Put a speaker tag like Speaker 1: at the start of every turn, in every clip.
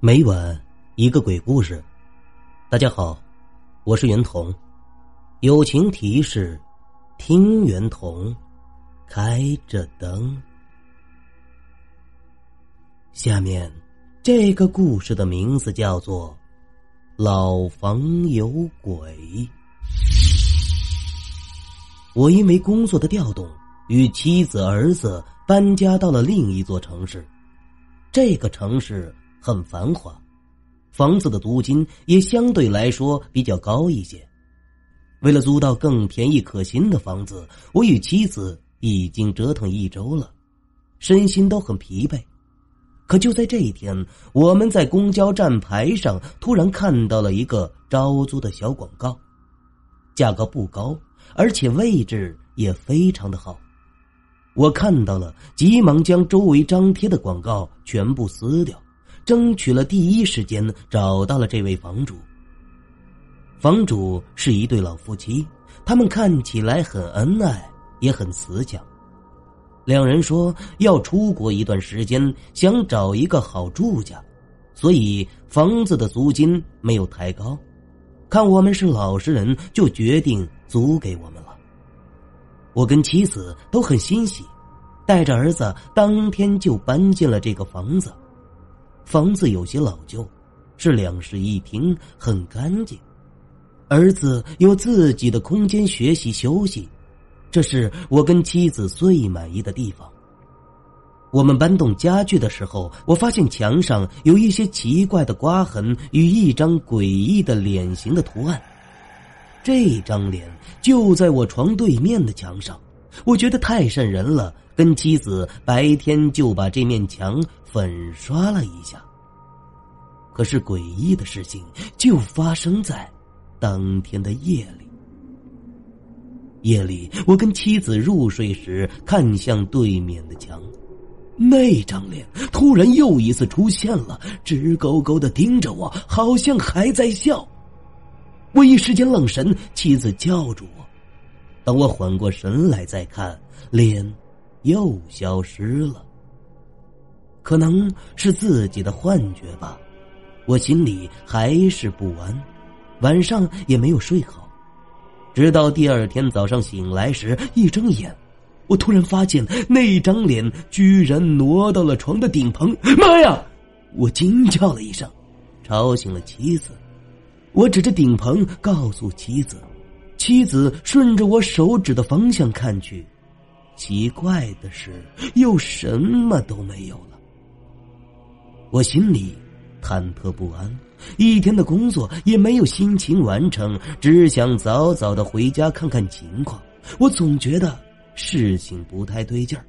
Speaker 1: 每晚一个鬼故事，大家好，我是袁童。友情提示：听袁童，开着灯。下面这个故事的名字叫做《老房有鬼》。我因为工作的调动，与妻子、儿子搬家到了另一座城市。这个城市。很繁华，房子的租金也相对来说比较高一些。为了租到更便宜可行的房子，我与妻子已经折腾一周了，身心都很疲惫。可就在这一天，我们在公交站牌上突然看到了一个招租的小广告，价格不高，而且位置也非常的好。我看到了，急忙将周围张贴的广告全部撕掉。争取了第一时间找到了这位房主。房主是一对老夫妻，他们看起来很恩爱，也很慈祥。两人说要出国一段时间，想找一个好住家，所以房子的租金没有抬高。看我们是老实人，就决定租给我们了。我跟妻子都很欣喜，带着儿子当天就搬进了这个房子。房子有些老旧，是两室一厅，很干净。儿子有自己的空间学习休息，这是我跟妻子最满意的地方。我们搬动家具的时候，我发现墙上有一些奇怪的刮痕与一张诡异的脸型的图案。这张脸就在我床对面的墙上，我觉得太瘆人了。跟妻子白天就把这面墙粉刷了一下。可是诡异的事情就发生在当天的夜里。夜里，我跟妻子入睡时看向对面的墙，那张脸突然又一次出现了，直勾勾的盯着我，好像还在笑。我一时间愣神，妻子叫住我。等我缓过神来再看，脸。又消失了，可能是自己的幻觉吧，我心里还是不安，晚上也没有睡好，直到第二天早上醒来时，一睁眼，我突然发现那张脸居然挪到了床的顶棚，妈呀！我惊叫了一声，吵醒了妻子，我指着顶棚告诉妻子，妻子顺着我手指的方向看去。奇怪的是，又什么都没有了。我心里忐忑不安，一天的工作也没有心情完成，只想早早的回家看看情况。我总觉得事情不太对劲儿。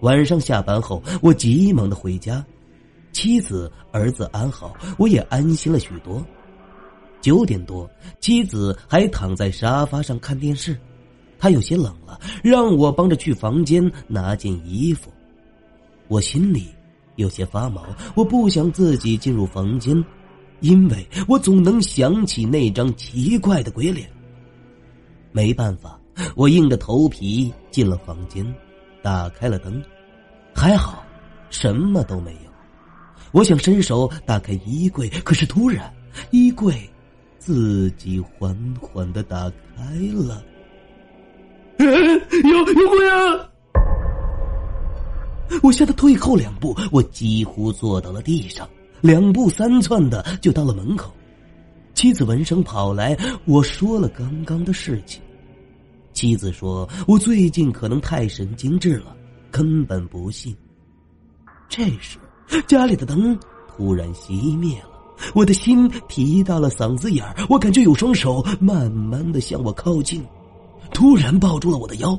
Speaker 1: 晚上下班后，我急忙的回家，妻子儿子安好，我也安心了许多。九点多，妻子还躺在沙发上看电视。他有些冷了，让我帮着去房间拿件衣服。我心里有些发毛，我不想自己进入房间，因为我总能想起那张奇怪的鬼脸。没办法，我硬着头皮进了房间，打开了灯，还好，什么都没有。我想伸手打开衣柜，可是突然，衣柜自己缓缓的打开了。有有鬼啊！我吓得退后两步，我几乎坐到了地上，两步三窜的就到了门口。妻子闻声跑来，我说了刚刚的事情。妻子说我最近可能太神经质了，根本不信。这时，家里的灯突然熄灭了，我的心提到了嗓子眼儿，我感觉有双手慢慢的向我靠近。突然抱住了我的腰，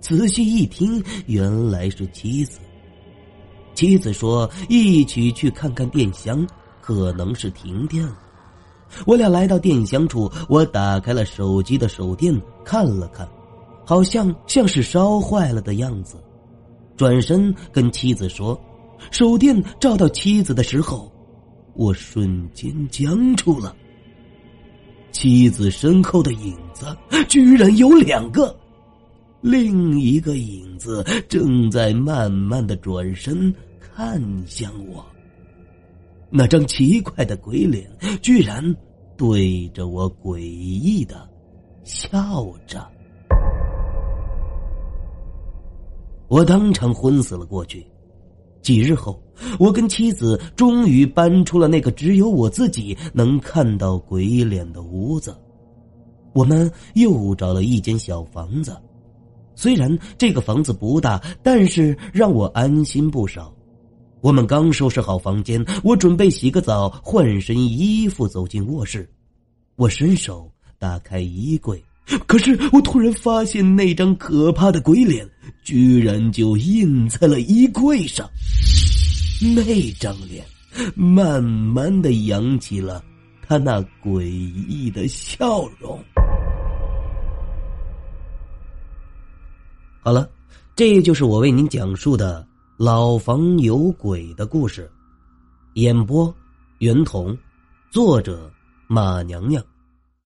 Speaker 1: 仔细一听，原来是妻子。妻子说：“一起去看看电箱，可能是停电了。”我俩来到电箱处，我打开了手机的手电，看了看，好像像是烧坏了的样子。转身跟妻子说：“手电照到妻子的时候，我瞬间僵住了。”妻子身后的影子居然有两个，另一个影子正在慢慢的转身看向我。那张奇怪的鬼脸居然对着我诡异的笑着，我当场昏死了过去。几日后，我跟妻子终于搬出了那个只有我自己能看到鬼脸的屋子。我们又找了一间小房子，虽然这个房子不大，但是让我安心不少。我们刚收拾好房间，我准备洗个澡、换身衣服，走进卧室。我伸手打开衣柜，可是我突然发现那张可怕的鬼脸居然就印在了衣柜上。那张脸慢慢的扬起了他那诡异的笑容。好了，这就是我为您讲述的老房有鬼的故事。演播：袁童，作者马娘娘。